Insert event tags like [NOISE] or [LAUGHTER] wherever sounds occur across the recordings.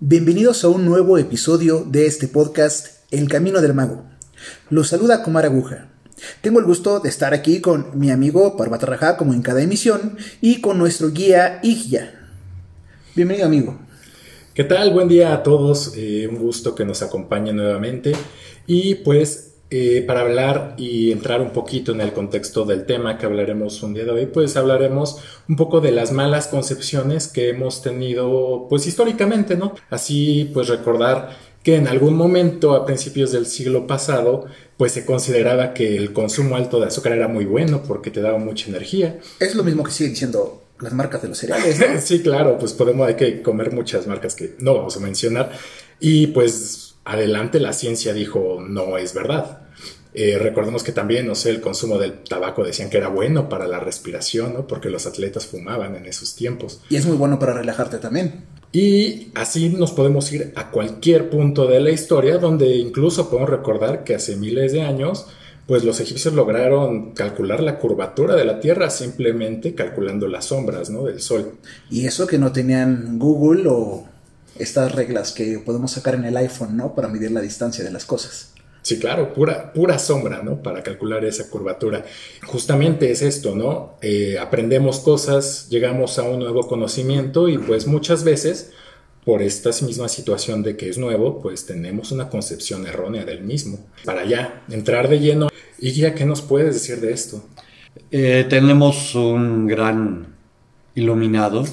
Bienvenidos a un nuevo episodio de este podcast El Camino del Mago. Los saluda Comar Aguja. Tengo el gusto de estar aquí con mi amigo Parvata como en cada emisión y con nuestro guía Igya. Bienvenido amigo. ¿Qué tal? Buen día a todos. Eh, un gusto que nos acompañen nuevamente. Y pues eh, para hablar y entrar un poquito en el contexto del tema que hablaremos un día de hoy, pues hablaremos un poco de las malas concepciones que hemos tenido, pues históricamente, ¿no? Así, pues recordar que en algún momento a principios del siglo pasado, pues se consideraba que el consumo alto de azúcar era muy bueno porque te daba mucha energía. Es lo mismo que sigue diciendo las marcas de los cereales. [LAUGHS] sí, claro, pues podemos, hay que comer muchas marcas que no vamos a mencionar. Y pues adelante la ciencia dijo, no es verdad. Eh, recordemos que también, no sé, el consumo del tabaco decían que era bueno para la respiración, ¿no? Porque los atletas fumaban en esos tiempos. Y es muy bueno para relajarte también. Y así nos podemos ir a cualquier punto de la historia, donde incluso podemos recordar que hace miles de años, pues los egipcios lograron calcular la curvatura de la Tierra simplemente calculando las sombras, ¿no? Del Sol. Y eso que no tenían Google o estas reglas que podemos sacar en el iPhone, ¿no? Para medir la distancia de las cosas. Sí, claro, pura, pura sombra, ¿no? Para calcular esa curvatura. Justamente es esto, ¿no? Eh, aprendemos cosas, llegamos a un nuevo conocimiento y pues muchas veces por esta misma situación de que es nuevo, pues tenemos una concepción errónea del mismo. Para ya entrar de lleno, y ya, ¿qué nos puedes decir de esto? Eh, tenemos un gran iluminado,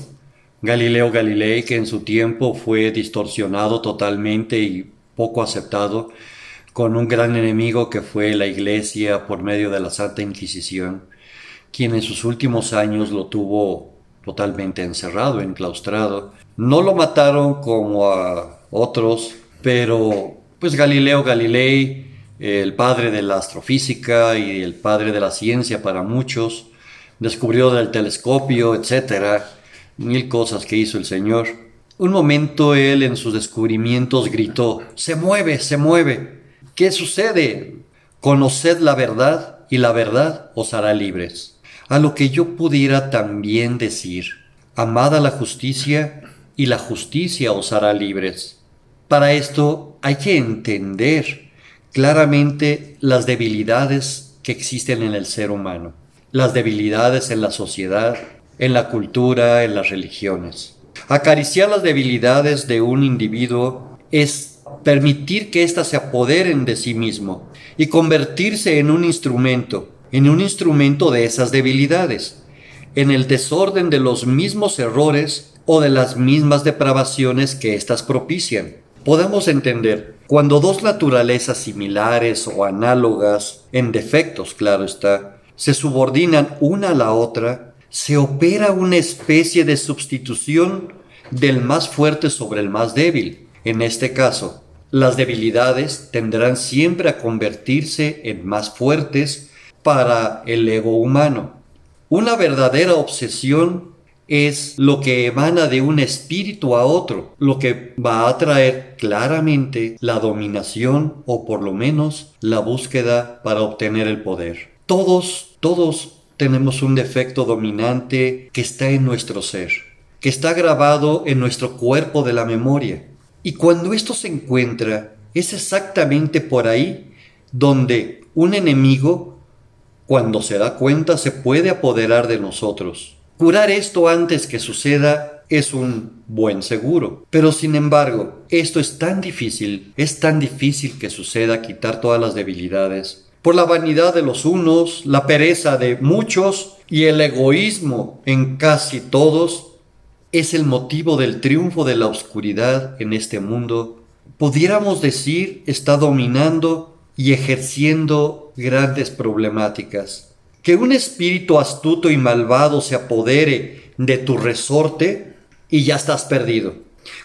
Galileo Galilei, que en su tiempo fue distorsionado totalmente y poco aceptado con un gran enemigo que fue la Iglesia por medio de la Santa Inquisición, quien en sus últimos años lo tuvo totalmente encerrado, enclaustrado. No lo mataron como a otros, pero pues Galileo Galilei, el padre de la astrofísica y el padre de la ciencia para muchos, descubrió del telescopio, etcétera, mil cosas que hizo el Señor. Un momento él en sus descubrimientos gritó, se mueve, se mueve. ¿Qué sucede? Conoced la verdad y la verdad os hará libres. A lo que yo pudiera también decir, amad a la justicia y la justicia os hará libres. Para esto hay que entender claramente las debilidades que existen en el ser humano, las debilidades en la sociedad, en la cultura, en las religiones. Acariciar las debilidades de un individuo es permitir que éstas se apoderen de sí mismo y convertirse en un instrumento, en un instrumento de esas debilidades, en el desorden de los mismos errores o de las mismas depravaciones que éstas propician. Podemos entender, cuando dos naturalezas similares o análogas, en defectos claro está, se subordinan una a la otra, se opera una especie de sustitución del más fuerte sobre el más débil. En este caso, las debilidades tendrán siempre a convertirse en más fuertes para el ego humano. Una verdadera obsesión es lo que emana de un espíritu a otro, lo que va a traer claramente la dominación o por lo menos la búsqueda para obtener el poder. Todos, todos tenemos un defecto dominante que está en nuestro ser, que está grabado en nuestro cuerpo de la memoria y cuando esto se encuentra, es exactamente por ahí donde un enemigo, cuando se da cuenta, se puede apoderar de nosotros. Curar esto antes que suceda es un buen seguro. Pero sin embargo, esto es tan difícil, es tan difícil que suceda quitar todas las debilidades. Por la vanidad de los unos, la pereza de muchos y el egoísmo en casi todos, es el motivo del triunfo de la oscuridad en este mundo, pudiéramos decir está dominando y ejerciendo grandes problemáticas. Que un espíritu astuto y malvado se apodere de tu resorte y ya estás perdido.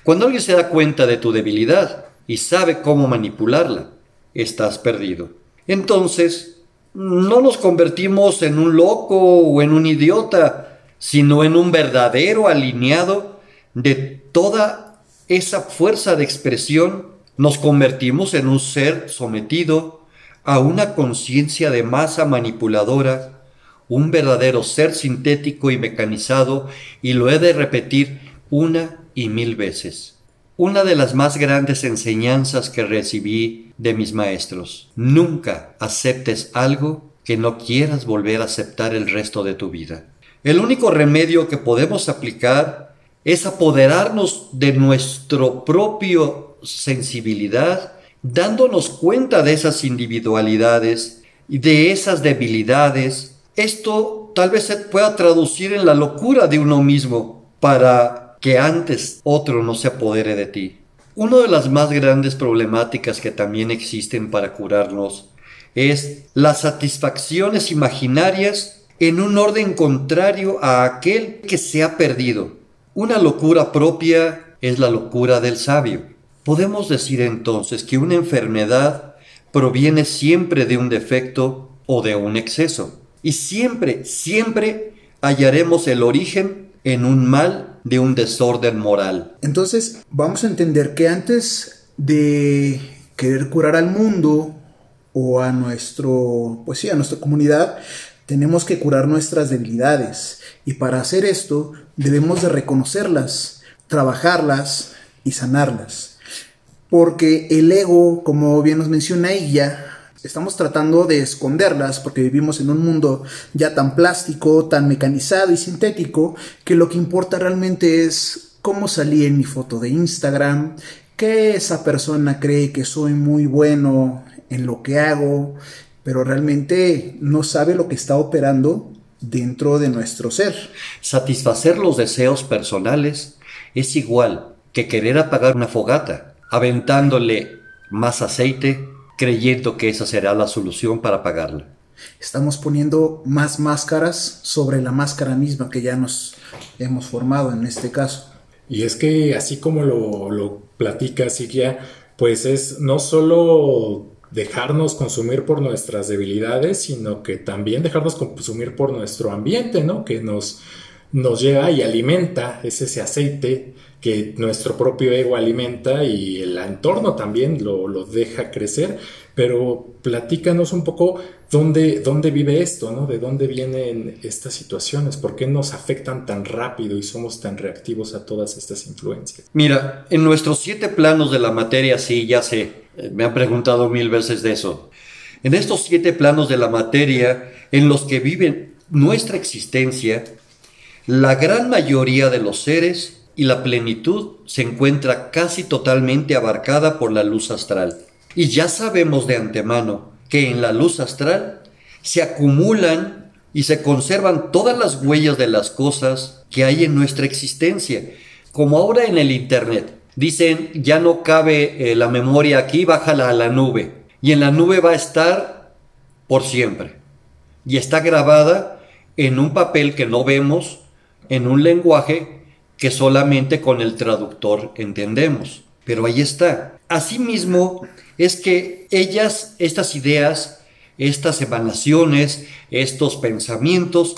Cuando alguien se da cuenta de tu debilidad y sabe cómo manipularla, estás perdido. Entonces, no nos convertimos en un loco o en un idiota, sino en un verdadero alineado de toda esa fuerza de expresión, nos convertimos en un ser sometido a una conciencia de masa manipuladora, un verdadero ser sintético y mecanizado, y lo he de repetir una y mil veces. una de las más grandes enseñanzas que recibí de mis maestros. Nunca aceptes algo que no quieras volver a aceptar el resto de tu vida. El único remedio que podemos aplicar es apoderarnos de nuestro propio sensibilidad, dándonos cuenta de esas individualidades y de esas debilidades. Esto tal vez se pueda traducir en la locura de uno mismo para que antes otro no se apodere de ti. Una de las más grandes problemáticas que también existen para curarnos es las satisfacciones imaginarias en un orden contrario a aquel que se ha perdido. Una locura propia es la locura del sabio. Podemos decir entonces que una enfermedad proviene siempre de un defecto o de un exceso. Y siempre, siempre hallaremos el origen en un mal de un desorden moral. Entonces, vamos a entender que antes de querer curar al mundo o a nuestro, pues sí, a nuestra comunidad, tenemos que curar nuestras debilidades y para hacer esto debemos de reconocerlas, trabajarlas y sanarlas. Porque el ego, como bien nos menciona ella, estamos tratando de esconderlas porque vivimos en un mundo ya tan plástico, tan mecanizado y sintético, que lo que importa realmente es cómo salí en mi foto de Instagram, que esa persona cree que soy muy bueno en lo que hago, pero realmente no sabe lo que está operando dentro de nuestro ser. Satisfacer los deseos personales es igual que querer apagar una fogata, aventándole más aceite, creyendo que esa será la solución para apagarla. Estamos poniendo más máscaras sobre la máscara misma que ya nos hemos formado en este caso. Y es que así como lo, lo platica Sikia, pues es no solo dejarnos consumir por nuestras debilidades, sino que también dejarnos consumir por nuestro ambiente, ¿no? Que nos, nos llega y alimenta, es ese aceite que nuestro propio ego alimenta y el entorno también lo, lo deja crecer. Pero platícanos un poco dónde, dónde vive esto, ¿no? De dónde vienen estas situaciones, por qué nos afectan tan rápido y somos tan reactivos a todas estas influencias. Mira, en nuestros siete planos de la materia, sí, ya sé, eh, me han preguntado mil veces de eso. En estos siete planos de la materia en los que vive nuestra existencia, la gran mayoría de los seres y la plenitud se encuentra casi totalmente abarcada por la luz astral. Y ya sabemos de antemano que en la luz astral se acumulan y se conservan todas las huellas de las cosas que hay en nuestra existencia, como ahora en el Internet. Dicen, ya no cabe eh, la memoria aquí, bájala a la nube. Y en la nube va a estar por siempre. Y está grabada en un papel que no vemos, en un lenguaje que solamente con el traductor entendemos. Pero ahí está. Asimismo, es que ellas, estas ideas, estas emanaciones, estos pensamientos,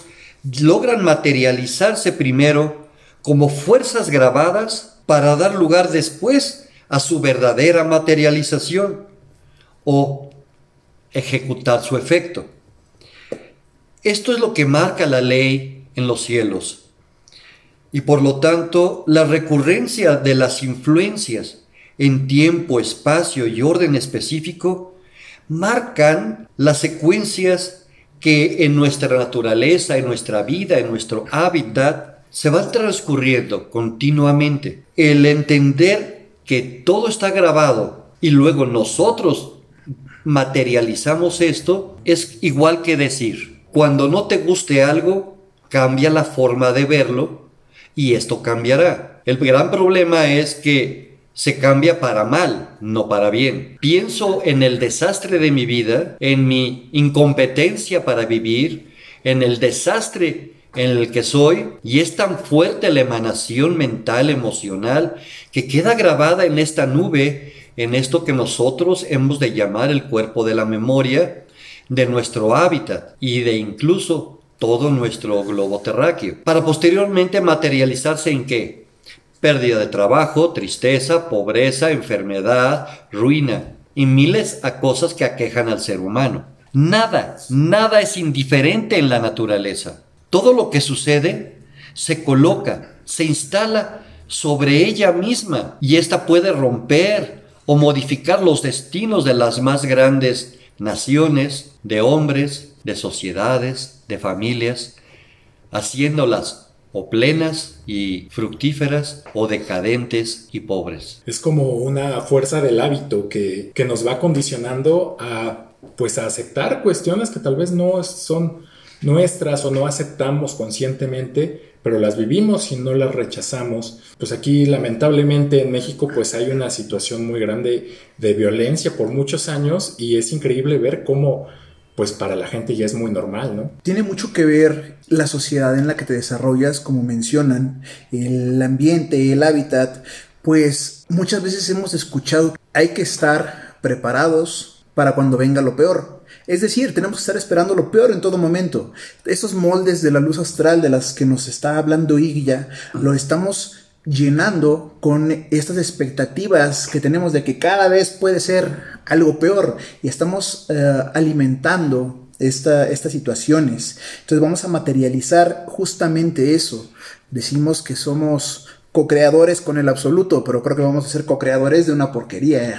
logran materializarse primero como fuerzas grabadas para dar lugar después a su verdadera materialización o ejecutar su efecto. Esto es lo que marca la ley en los cielos. Y por lo tanto, la recurrencia de las influencias en tiempo, espacio y orden específico marcan las secuencias que en nuestra naturaleza, en nuestra vida, en nuestro hábitat, se va transcurriendo continuamente. El entender que todo está grabado y luego nosotros materializamos esto es igual que decir, cuando no te guste algo, cambia la forma de verlo y esto cambiará. El gran problema es que se cambia para mal, no para bien. Pienso en el desastre de mi vida, en mi incompetencia para vivir, en el desastre en el que soy y es tan fuerte la emanación mental, emocional, que queda grabada en esta nube, en esto que nosotros hemos de llamar el cuerpo de la memoria, de nuestro hábitat y de incluso todo nuestro globo terráqueo, para posteriormente materializarse en qué? Pérdida de trabajo, tristeza, pobreza, enfermedad, ruina y miles a cosas que aquejan al ser humano. Nada, nada es indiferente en la naturaleza. Todo lo que sucede se coloca, se instala sobre ella misma y ésta puede romper o modificar los destinos de las más grandes naciones, de hombres, de sociedades, de familias, haciéndolas o plenas y fructíferas o decadentes y pobres. Es como una fuerza del hábito que, que nos va condicionando a pues a aceptar cuestiones que tal vez no son nuestras o no aceptamos conscientemente, pero las vivimos y no las rechazamos. Pues aquí lamentablemente en México pues hay una situación muy grande de violencia por muchos años y es increíble ver cómo pues para la gente ya es muy normal, ¿no? Tiene mucho que ver la sociedad en la que te desarrollas, como mencionan, el ambiente, el hábitat, pues muchas veces hemos escuchado hay que estar preparados para cuando venga lo peor. Es decir, tenemos que estar esperando lo peor en todo momento. Esos moldes de la luz astral de las que nos está hablando Igya, lo estamos llenando con estas expectativas que tenemos de que cada vez puede ser algo peor y estamos eh, alimentando estas situaciones. Entonces vamos a materializar justamente eso. Decimos que somos co-creadores con el absoluto, pero creo que vamos a ser co-creadores de una porquería eh,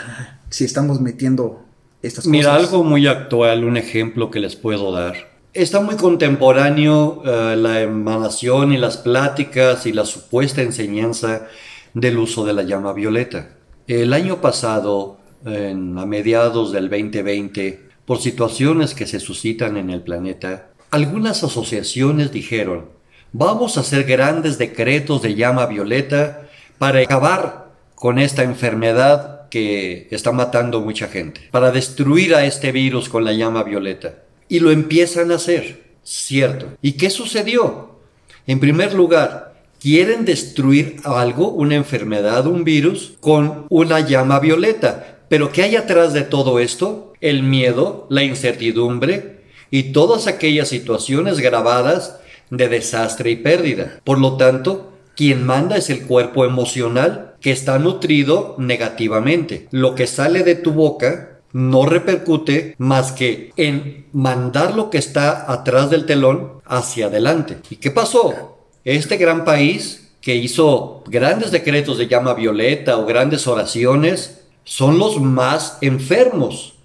si estamos metiendo estas cosas. Mira, algo muy actual, un ejemplo que les puedo dar. Está muy contemporáneo eh, la emanación y las pláticas y la supuesta enseñanza del uso de la llama violeta. El año pasado a mediados del 2020 por situaciones que se suscitan en el planeta, algunas asociaciones dijeron, vamos a hacer grandes decretos de llama violeta para acabar con esta enfermedad que está matando mucha gente, para destruir a este virus con la llama violeta. Y lo empiezan a hacer, cierto. ¿Y qué sucedió? En primer lugar, quieren destruir algo, una enfermedad, un virus, con una llama violeta. Pero ¿qué hay atrás de todo esto? El miedo, la incertidumbre y todas aquellas situaciones grabadas de desastre y pérdida. Por lo tanto, quien manda es el cuerpo emocional que está nutrido negativamente. Lo que sale de tu boca no repercute más que en mandar lo que está atrás del telón hacia adelante. ¿Y qué pasó? Este gran país que hizo grandes decretos de llama violeta o grandes oraciones, son los más enfermos,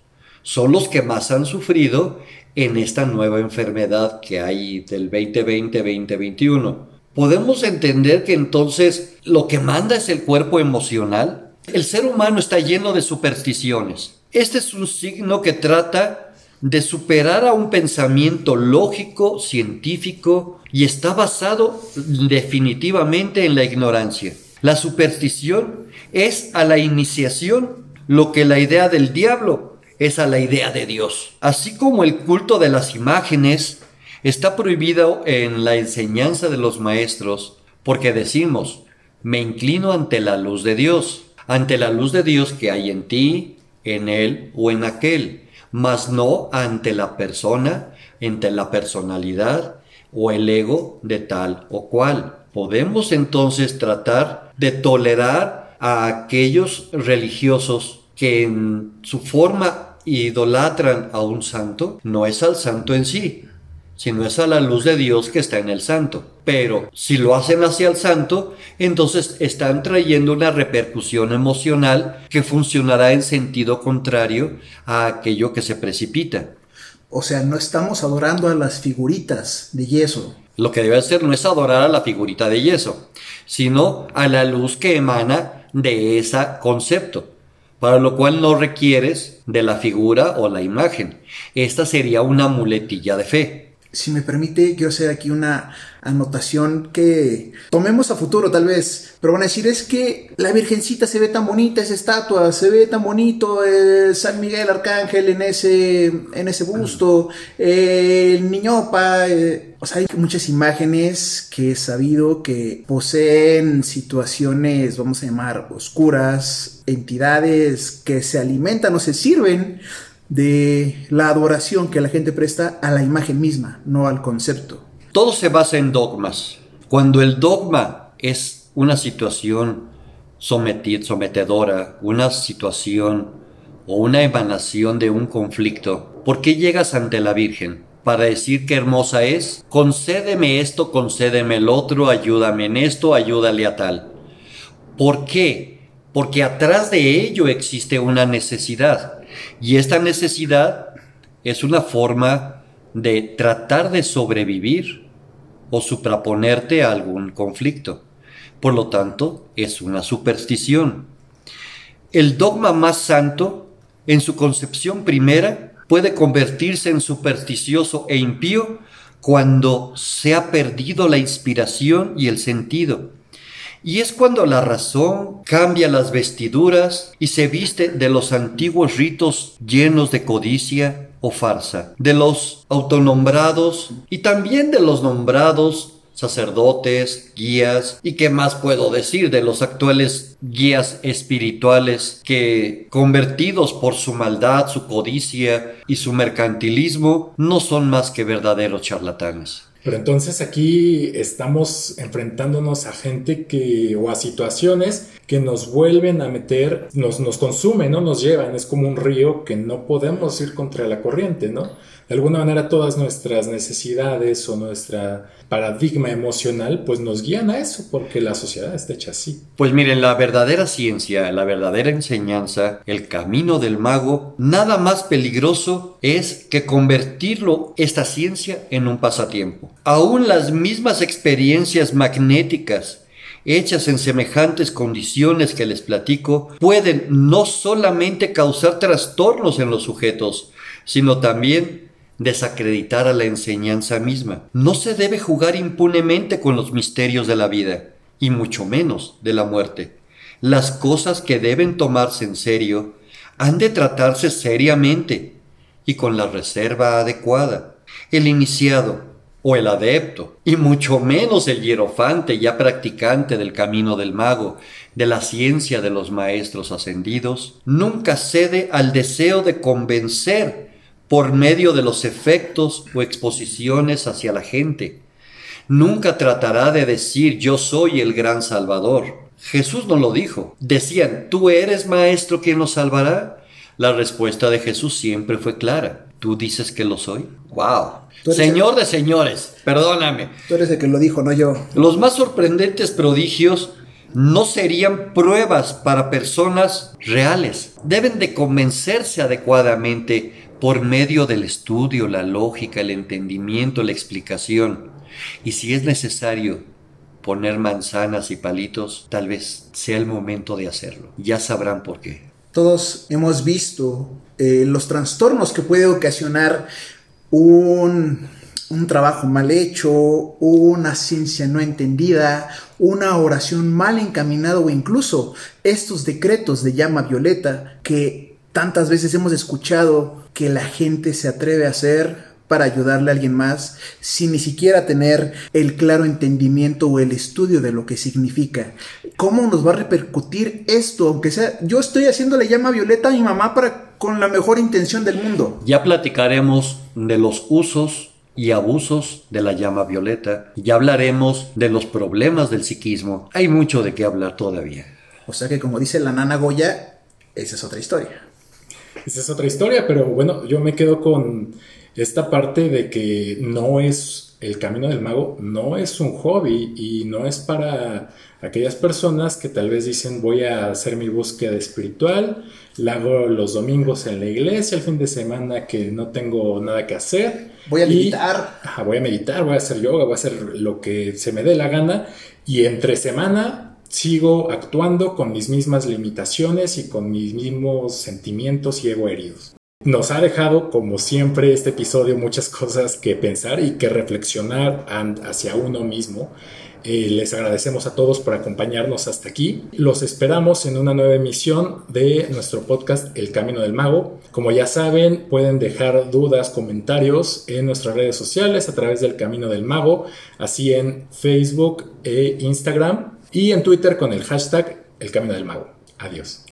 son los que más han sufrido en esta nueva enfermedad que hay del 2020-2021. Podemos entender que entonces lo que manda es el cuerpo emocional. El ser humano está lleno de supersticiones. Este es un signo que trata de superar a un pensamiento lógico, científico, y está basado definitivamente en la ignorancia. La superstición es a la iniciación lo que la idea del diablo es a la idea de Dios. Así como el culto de las imágenes está prohibido en la enseñanza de los maestros, porque decimos, me inclino ante la luz de Dios, ante la luz de Dios que hay en ti, en él o en aquel, mas no ante la persona, ante la personalidad o el ego de tal o cual. Podemos entonces tratar de tolerar a aquellos religiosos que en su forma idolatran a un santo, no es al santo en sí, sino es a la luz de Dios que está en el santo. Pero si lo hacen hacia el santo, entonces están trayendo una repercusión emocional que funcionará en sentido contrario a aquello que se precipita. O sea, no estamos adorando a las figuritas de yeso, lo que debe hacer no es adorar a la figurita de yeso, sino a la luz que emana de ese concepto, para lo cual no requieres de la figura o la imagen. Esta sería una muletilla de fe. Si me permite, quiero hacer aquí una anotación que tomemos a futuro tal vez, pero van a decir es que la Virgencita se ve tan bonita, esa estatua, se ve tan bonito San Miguel Arcángel en ese, en ese busto, el Niñopa, eh, o sea, hay muchas imágenes que he sabido que poseen situaciones, vamos a llamar, oscuras, entidades que se alimentan o se sirven de la adoración que la gente presta a la imagen misma, no al concepto. Todo se basa en dogmas. Cuando el dogma es una situación sometedora, una situación o una emanación de un conflicto, ¿por qué llegas ante la Virgen? Para decir qué hermosa es, concédeme esto, concédeme el otro, ayúdame en esto, ayúdale a tal. ¿Por qué? Porque atrás de ello existe una necesidad. Y esta necesidad es una forma de tratar de sobrevivir o supraponerte a algún conflicto. Por lo tanto, es una superstición. El dogma más santo, en su concepción primera, puede convertirse en supersticioso e impío cuando se ha perdido la inspiración y el sentido. Y es cuando la razón cambia las vestiduras y se viste de los antiguos ritos llenos de codicia o farsa, de los autonombrados y también de los nombrados sacerdotes, guías y qué más puedo decir de los actuales guías espirituales que convertidos por su maldad, su codicia y su mercantilismo no son más que verdaderos charlatanes. Pero entonces aquí estamos enfrentándonos a gente que, o a situaciones que nos vuelven a meter, nos, nos consumen, ¿no? Nos llevan, es como un río que no podemos ir contra la corriente, ¿no? De alguna manera todas nuestras necesidades o nuestra paradigma emocional pues nos guían a eso porque la sociedad está hecha así. Pues miren, la verdadera ciencia, la verdadera enseñanza, el camino del mago, nada más peligroso es que convertirlo esta ciencia en un pasatiempo. Aún las mismas experiencias magnéticas hechas en semejantes condiciones que les platico, pueden no solamente causar trastornos en los sujetos, sino también desacreditar a la enseñanza misma. No se debe jugar impunemente con los misterios de la vida, y mucho menos de la muerte. Las cosas que deben tomarse en serio han de tratarse seriamente y con la reserva adecuada. El iniciado o el adepto, y mucho menos el hierofante ya practicante del camino del mago, de la ciencia de los maestros ascendidos, nunca cede al deseo de convencer por medio de los efectos o exposiciones hacia la gente. Nunca tratará de decir yo soy el gran Salvador. Jesús no lo dijo. Decían, ¿tú eres maestro quien nos salvará? La respuesta de Jesús siempre fue clara. ¿Tú dices que lo soy? ¡Wow! Señor de señores, perdóname. Tú eres el que lo dijo, no yo. Los más sorprendentes prodigios no serían pruebas para personas reales. Deben de convencerse adecuadamente por medio del estudio, la lógica, el entendimiento, la explicación. Y si es necesario poner manzanas y palitos, tal vez sea el momento de hacerlo. Ya sabrán por qué. Todos hemos visto eh, los trastornos que puede ocasionar un, un trabajo mal hecho, una ciencia no entendida, una oración mal encaminada o incluso estos decretos de llama violeta que tantas veces hemos escuchado que la gente se atreve a hacer para ayudarle a alguien más sin ni siquiera tener el claro entendimiento o el estudio de lo que significa. ¿Cómo nos va a repercutir esto? Aunque sea, yo estoy haciendo la llama violeta a mi mamá para con la mejor intención del mundo. Ya platicaremos de los usos y abusos de la llama violeta. Ya hablaremos de los problemas del psiquismo. Hay mucho de qué hablar todavía. O sea que como dice la nana Goya, esa es otra historia. Esa es otra historia, pero bueno, yo me quedo con esta parte de que no es el camino del mago, no es un hobby y no es para aquellas personas que tal vez dicen voy a hacer mi búsqueda espiritual, la hago los domingos en la iglesia, el fin de semana que no tengo nada que hacer. Voy a meditar. voy a meditar, voy a hacer yoga, voy a hacer lo que se me dé la gana y entre semana sigo actuando con mis mismas limitaciones y con mis mismos sentimientos y ego heridos. Nos ha dejado, como siempre, este episodio muchas cosas que pensar y que reflexionar hacia uno mismo. Eh, les agradecemos a todos por acompañarnos hasta aquí. Los esperamos en una nueva emisión de nuestro podcast El Camino del Mago. Como ya saben, pueden dejar dudas, comentarios en nuestras redes sociales a través del Camino del Mago, así en Facebook e Instagram y en Twitter con el hashtag El Camino del Mago. Adiós.